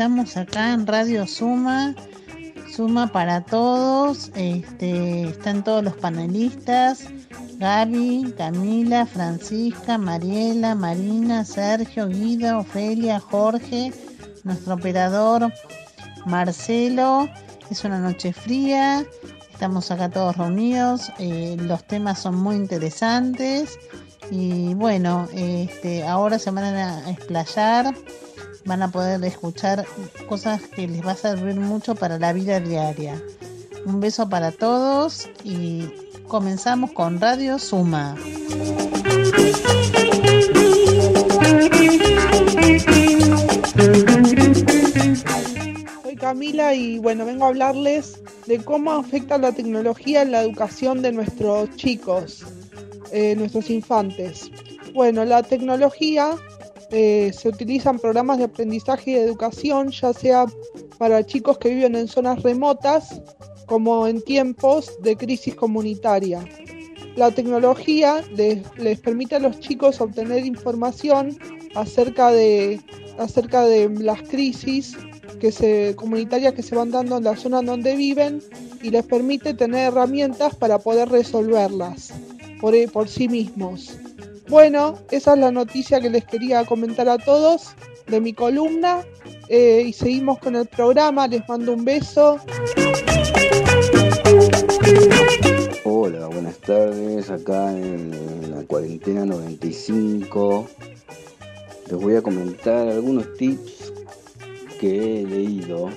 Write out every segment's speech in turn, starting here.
Estamos acá en Radio Suma, Suma para todos. Este, están todos los panelistas, Gaby, Camila, Francisca, Mariela, Marina, Sergio, Guido, Ofelia, Jorge, nuestro operador Marcelo. Es una noche fría, estamos acá todos reunidos, eh, los temas son muy interesantes y bueno, este, ahora se van a explayar, van a poder escuchar cosas que les va a servir mucho para la vida diaria. Un beso para todos y comenzamos con Radio Suma. Soy Camila y bueno, vengo a hablarles de cómo afecta la tecnología en la educación de nuestros chicos. Eh, nuestros infantes. Bueno, la tecnología eh, se utiliza en programas de aprendizaje y educación, ya sea para chicos que viven en zonas remotas como en tiempos de crisis comunitaria. La tecnología les, les permite a los chicos obtener información acerca de, acerca de las crisis que se, comunitarias que se van dando en la zona donde viven y les permite tener herramientas para poder resolverlas por, por sí mismos. Bueno, esa es la noticia que les quería comentar a todos de mi columna eh, y seguimos con el programa. Les mando un beso. Hola, buenas tardes. Acá en la cuarentena 95 les voy a comentar algunos tips que he leído,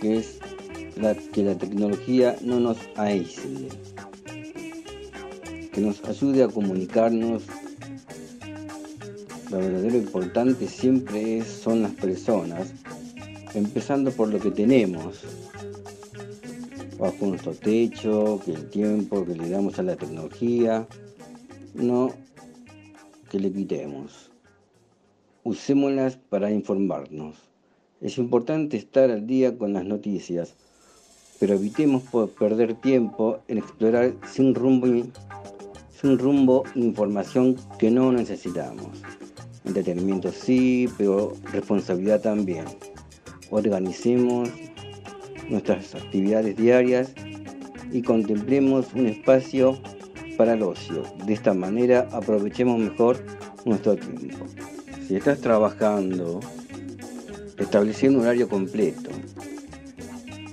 que es la, que la tecnología no nos aísle que nos ayude a comunicarnos. Lo verdadero importante siempre son las personas, empezando por lo que tenemos, bajo nuestro techo, que el tiempo que le damos a la tecnología, no que le quitemos. Usémoslas para informarnos. Es importante estar al día con las noticias, pero evitemos perder tiempo en explorar sin rumbo es un rumbo información que no necesitamos. Entretenimiento sí, pero responsabilidad también. Organicemos nuestras actividades diarias y contemplemos un espacio para el ocio. De esta manera aprovechemos mejor nuestro tiempo. Si estás trabajando, establecer un horario completo.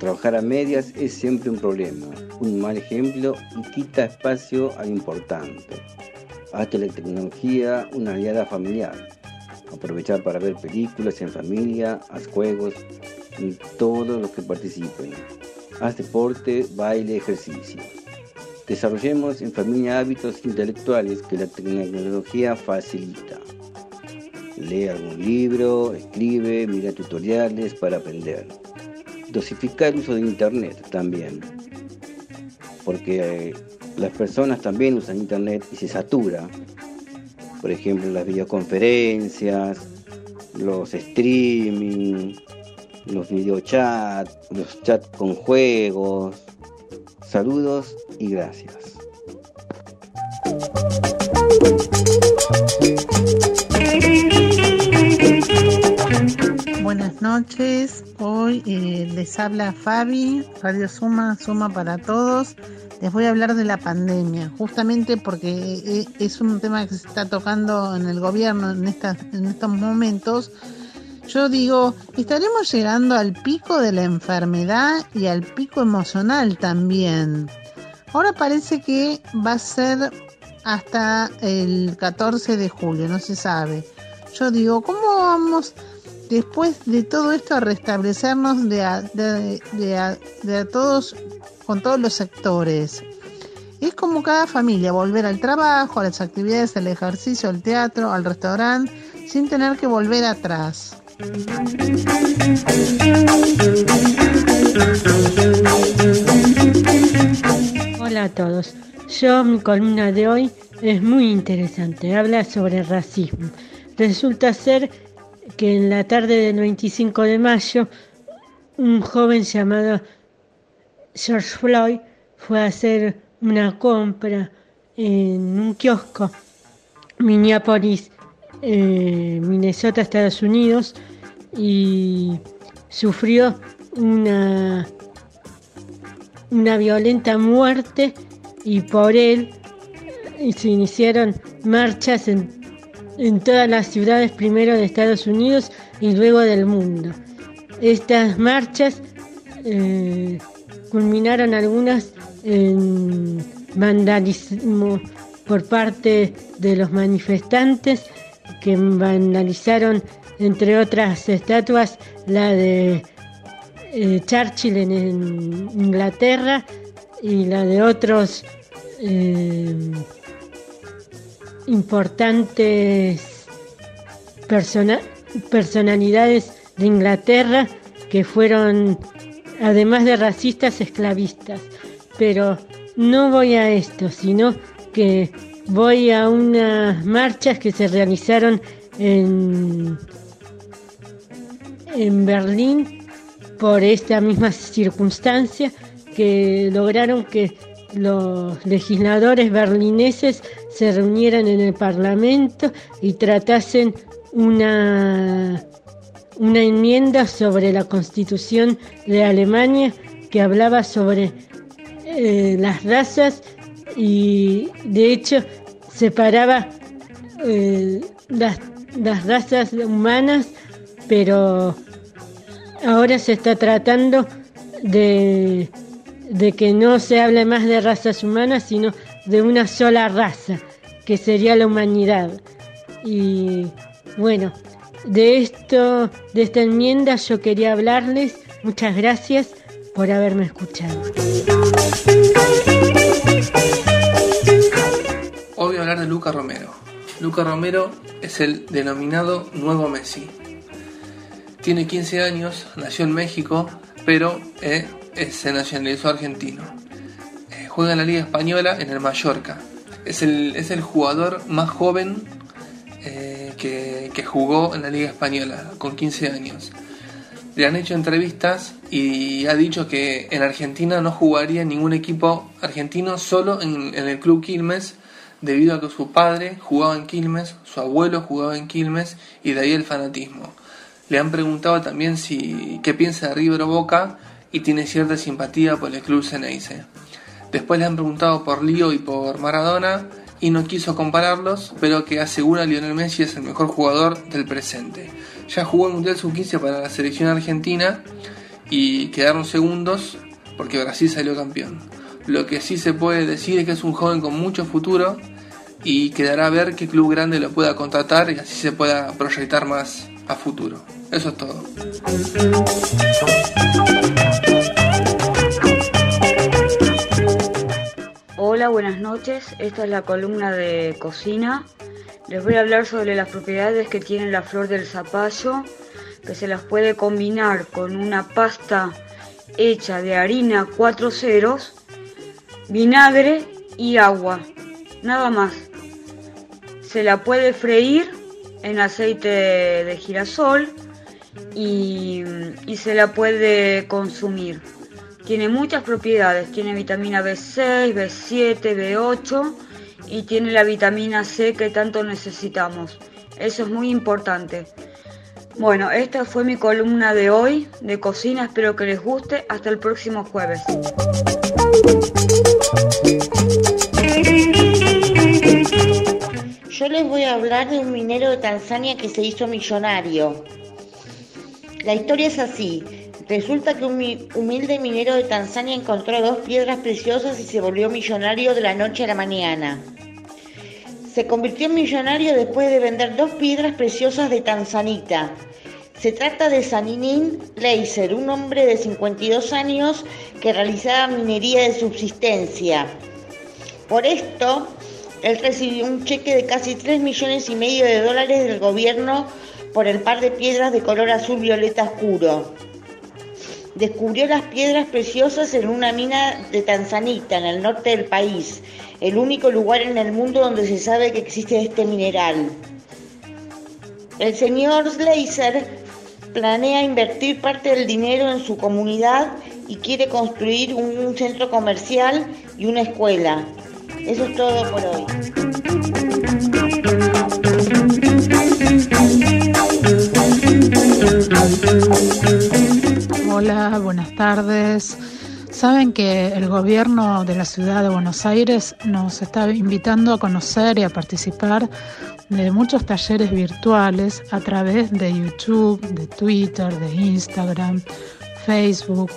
Trabajar a medias es siempre un problema un mal ejemplo y quita espacio al importante. Hazte la tecnología una aliada familiar. Aprovechar para ver películas en familia, haz juegos y todos los que participen. Haz deporte, baile, ejercicio. Desarrollemos en familia hábitos intelectuales que la tecnología facilita. Lee algún libro, escribe, mira tutoriales para aprender. Dosificar el uso de Internet también porque las personas también usan internet y se satura. Por ejemplo, las videoconferencias, los streaming, los videochats, los chats con juegos. Saludos y gracias. Noches, hoy eh, les habla Fabi, Radio Suma, Suma para Todos. Les voy a hablar de la pandemia, justamente porque eh, es un tema que se está tocando en el gobierno en, en estos momentos. Yo digo, estaremos llegando al pico de la enfermedad y al pico emocional también. Ahora parece que va a ser hasta el 14 de julio, no se sabe. Yo digo, ¿cómo vamos después de todo esto a restablecernos de a, todos, con todos los sectores. Es como cada familia, volver al trabajo, a las actividades, al ejercicio, al teatro, al restaurante, sin tener que volver atrás. Hola a todos. Yo, mi columna de hoy es muy interesante. Habla sobre racismo. Resulta ser que en la tarde del 25 de mayo un joven llamado George Floyd fue a hacer una compra en un kiosco Minneapolis eh, Minnesota, Estados Unidos, y sufrió una, una violenta muerte y por él se iniciaron marchas en, en todas las ciudades, primero de Estados Unidos y luego del mundo. Estas marchas eh, culminaron algunas en vandalismo por parte de los manifestantes que vandalizaron, entre otras estatuas, la de eh, Churchill en, Inglaterra y la de otros eh, importantes personalidades de Inglaterra que fueron, además de racistas, esclavistas. Pero no voy a esto, sino que voy a unas marchas que se realizaron en, en Berlín por esta misma circunstancia que lograron que los legisladores berlineses se reunieran en el Parlamento y tratasen una, una enmienda sobre la constitución de Alemania que hablaba sobre eh, las razas y de hecho separaba eh, las, las razas humanas, pero ahora se está tratando de, de que no se hable más de razas humanas, sino de una sola raza, que sería la humanidad. Y bueno, de esto, de esta enmienda yo quería hablarles. Muchas gracias por haberme escuchado. Hoy voy a hablar de Luca Romero. Luca Romero es el denominado nuevo Messi. Tiene 15 años, nació en México, pero eh, se nacionalizó argentino. Eh, juega en la Liga Española en el Mallorca. Es el, es el jugador más joven eh, que, que jugó en la Liga Española, con 15 años le han hecho entrevistas y ha dicho que en Argentina no jugaría en ningún equipo argentino, solo en, el club Quilmes, debido a que su padre jugaba en Quilmes, su abuelo jugaba en Quilmes y de ahí el fanatismo. Le han preguntado también si qué piensa de River Boca y tiene cierta simpatía por el club Ceneice. Después le han preguntado por Lío y por Maradona y no quiso compararlos, pero que asegura Lionel Messi es el mejor jugador del presente. Ya jugó el Mundial Sub-15 para la selección argentina y quedaron segundos porque Brasil salió campeón. Lo que sí se puede decir es que es un joven con mucho futuro y quedará a ver qué club grande lo pueda contratar y así se pueda proyectar más a futuro. Eso es todo. Buenas noches. Esta es la columna de cocina. Les voy a hablar sobre las propiedades que tiene la flor del zapallo, que se las puede combinar con una pasta hecha de harina cuatro ceros, vinagre y agua. Nada más. Se la puede freír en aceite de girasol y, y se la puede consumir. Tiene muchas propiedades, tiene vitamina B6, B7, B8 y tiene la vitamina C que tanto necesitamos. Eso es muy importante. Bueno, esta fue mi columna de hoy de cocina, espero que les guste. Hasta el próximo jueves. Yo les voy a hablar de un minero de Tanzania que se hizo millonario. La historia es así. Resulta que un humilde minero de Tanzania encontró dos piedras preciosas y se volvió millonario de la noche a la mañana. Se convirtió en millonario después de vender dos piedras preciosas de Tanzanita. Se trata de Saninin Leiser, un hombre de 52 años que realizaba minería de subsistencia. Por esto, él recibió un cheque de casi 3 millones y medio de dólares del gobierno por el par de piedras de color azul violeta oscuro descubrió las piedras preciosas en una mina de Tanzanita, en el norte del país, el único lugar en el mundo donde se sabe que existe este mineral. El señor Slazer planea invertir parte del dinero en su comunidad y quiere construir un, centro comercial y una escuela. Eso es todo por hoy tardes. Saben que el gobierno de la ciudad de Buenos Aires nos está invitando a conocer y a participar de muchos talleres virtuales a través de YouTube, de Twitter, de Instagram, Facebook.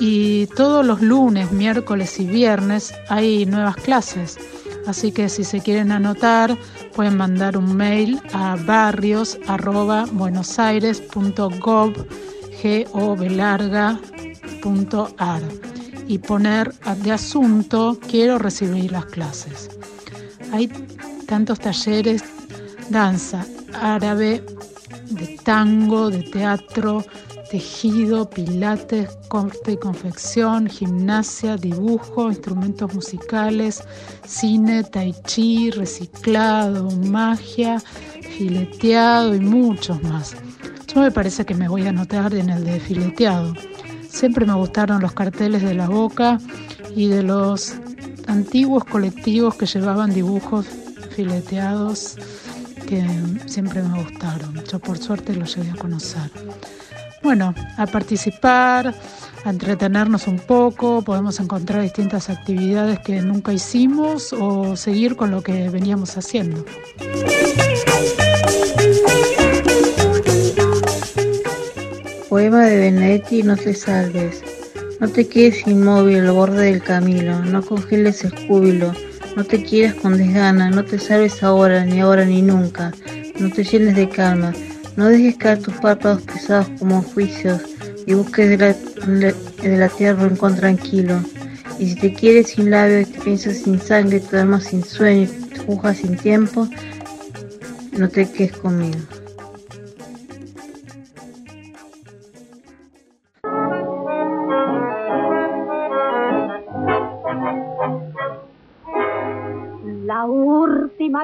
Y todos los lunes, miércoles y viernes hay nuevas clases. Así que si se quieren anotar, pueden mandar un mail a barrios.buenosaires.gov.ar y poner de asunto quiero recibir las clases. Hay tantos talleres, danza árabe, de tango, de teatro, tejido, pilates, corte y confección, gimnasia, dibujo, instrumentos musicales, cine, tai chi, reciclado, magia, fileteado y muchos más. Yo me parece que me voy a anotar en el de fileteado. Siempre me gustaron los carteles de la boca y de los antiguos colectivos que llevaban dibujos fileteados que siempre me gustaron. Yo por suerte los llegué a conocer bueno, a participar, a entretenernos un poco, podemos encontrar distintas actividades que nunca hicimos o seguir con lo que veníamos haciendo. Poema de Benedetti, no te salves. No te quedes inmóvil al borde del camino, no congeles el júbilo, no te quieras con desgana, no te salves ahora, ni ahora ni nunca, no te llenes de calma, no dejes caer tus párpados pesados como juicios y busques de la, tierra un rincón tranquilo. Y si te quieres sin labios, te piensas sin sangre, te duermas sin sueño te juzgas sin tiempo, no te quedes conmigo.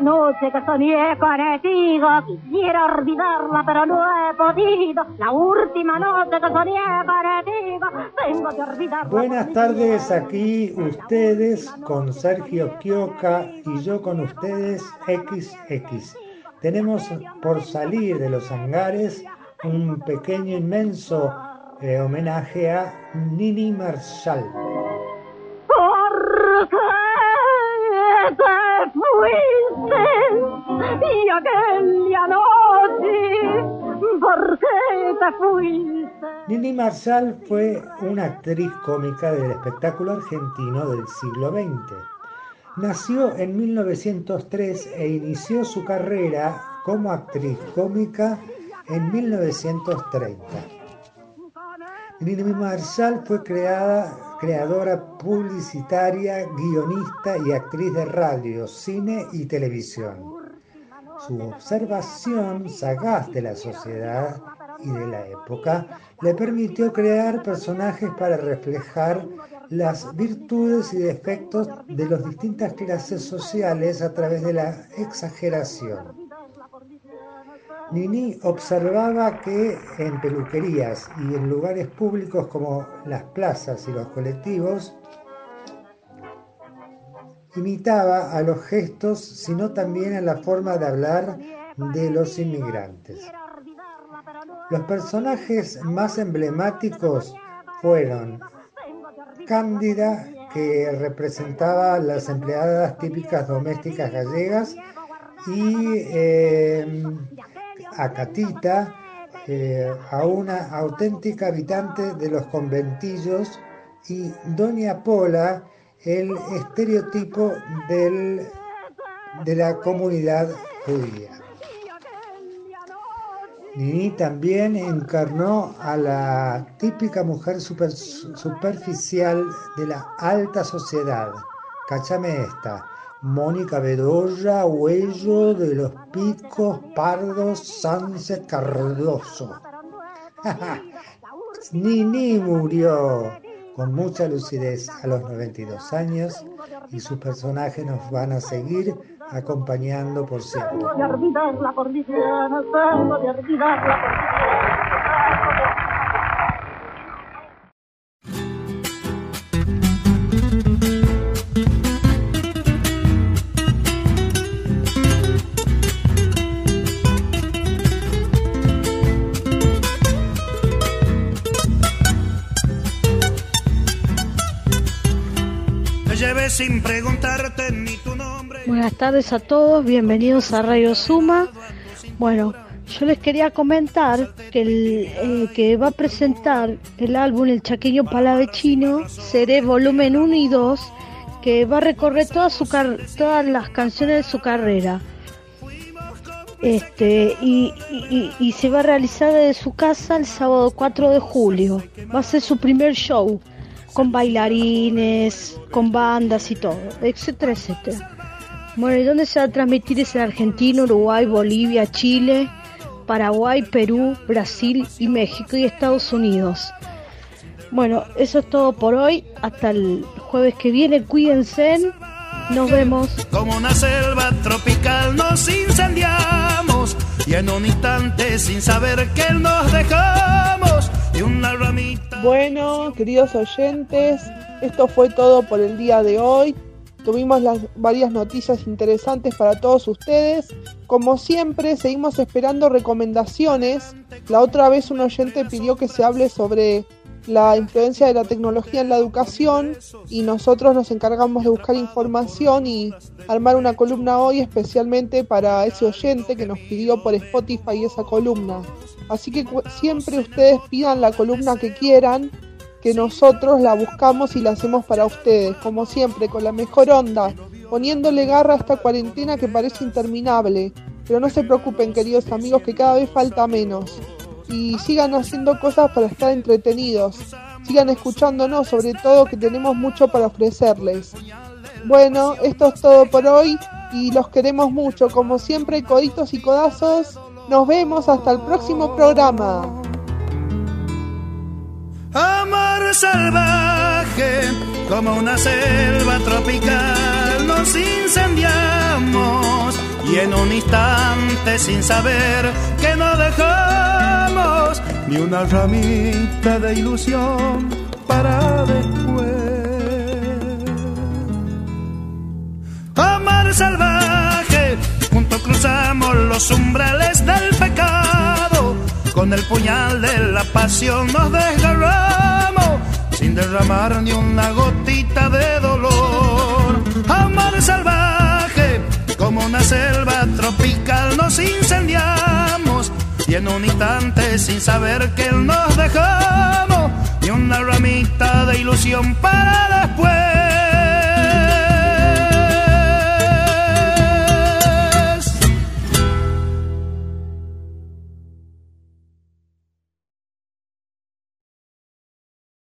Noche que soñé contigo, quisiera olvidarla pero no he podido. La última noche que soñé contigo, tengo que olvidarla. Buenas tardes, aquí ustedes con Sergio Kioka y yo con ustedes XX. Tenemos por salir de los hangares un pequeño inmenso eh, homenaje a Nini Marshall. ¿Por qué te fuiste? Aquella noche, ¿por fuiste? Nini Marshall fue una actriz cómica del espectáculo argentino del siglo XX. Nació en 1903 e inició su carrera como actriz cómica en 1930. Nini Marshall fue creada, creadora publicitaria, guionista y actriz de radio, cine y televisión. Su observación sagaz de la sociedad y de la época le permitió crear personajes para reflejar las virtudes y defectos de las distintas clases sociales a través de la exageración. Nini observaba que en peluquerías y en lugares públicos como las plazas y los colectivos, imitaba a los gestos, sino también a la forma de hablar de los inmigrantes. Los personajes más emblemáticos fueron Cándida, que representaba las empleadas típicas domésticas gallegas, y eh, a Catita, eh, a una auténtica habitante de los conventillos, y Doña Pola, el estereotipo del, de la comunidad judía. Nini también encarnó a la típica mujer superficial de la alta sociedad. Cáchame esta. Mónica Bedoya, Huello de los Picos, Pardos, Sanse Cardoso. Nini murió con mucha lucidez a los 92 años y sus personajes nos van a seguir acompañando por siempre. Buenas tardes a todos, bienvenidos a Radio Suma. Bueno, yo les quería comentar que el que va a presentar el álbum El Chaqueño Palavecino seré volumen 1 y 2 que va a recorrer toda su todas las canciones de su carrera. Este, y, y, se va a realizar desde su casa el sábado 4 de julio. Va a ser su primer show, con bailarines, con bandas y todo, etcétera, etcétera. Bueno, ¿y dónde se va a transmitir? Es en Argentina, Uruguay, Bolivia, Chile, Paraguay, Perú, Brasil y México y Estados Unidos. Bueno, eso es todo por hoy. Hasta el jueves que viene. Cuídense. Nos vemos. Como una selva tropical nos incendiamos y en un instante sin saber que nos dejamos y una ramita. Bueno, queridos oyentes, esto fue todo por el día de hoy. Tuvimos las varias noticias interesantes para todos ustedes. Como siempre, seguimos esperando recomendaciones. La otra vez un oyente pidió que se hable sobre la influencia de la tecnología en la educación y nosotros nos encargamos de buscar información y armar una columna hoy especialmente para ese oyente que nos pidió por Spotify esa columna. Así que siempre ustedes pidan la columna que quieran, que nosotros la buscamos y la hacemos para ustedes, como siempre, con la mejor onda, poniéndole garra a esta cuarentena que parece interminable. Pero no se preocupen, queridos amigos, que cada vez falta menos y sigan haciendo cosas para estar entretenidos. Sigan escuchándonos, sobre todo que tenemos mucho para ofrecerles. Bueno, esto es todo por hoy y los queremos mucho. Como siempre, coditos y codazos. Nos vemos hasta el próximo programa. Salvaje, como una selva tropical, nos incendiamos y en un instante sin saber que no dejamos ni una ramita de ilusión para después. Amar salvaje, junto cruzamos los umbrales del pecado, con el puñal de la pasión nos desgarramos sin derramar ni una gotita de dolor. Amar salvaje como una selva tropical nos incendiamos y en un instante sin saber que nos dejamos y una ramita de ilusión para después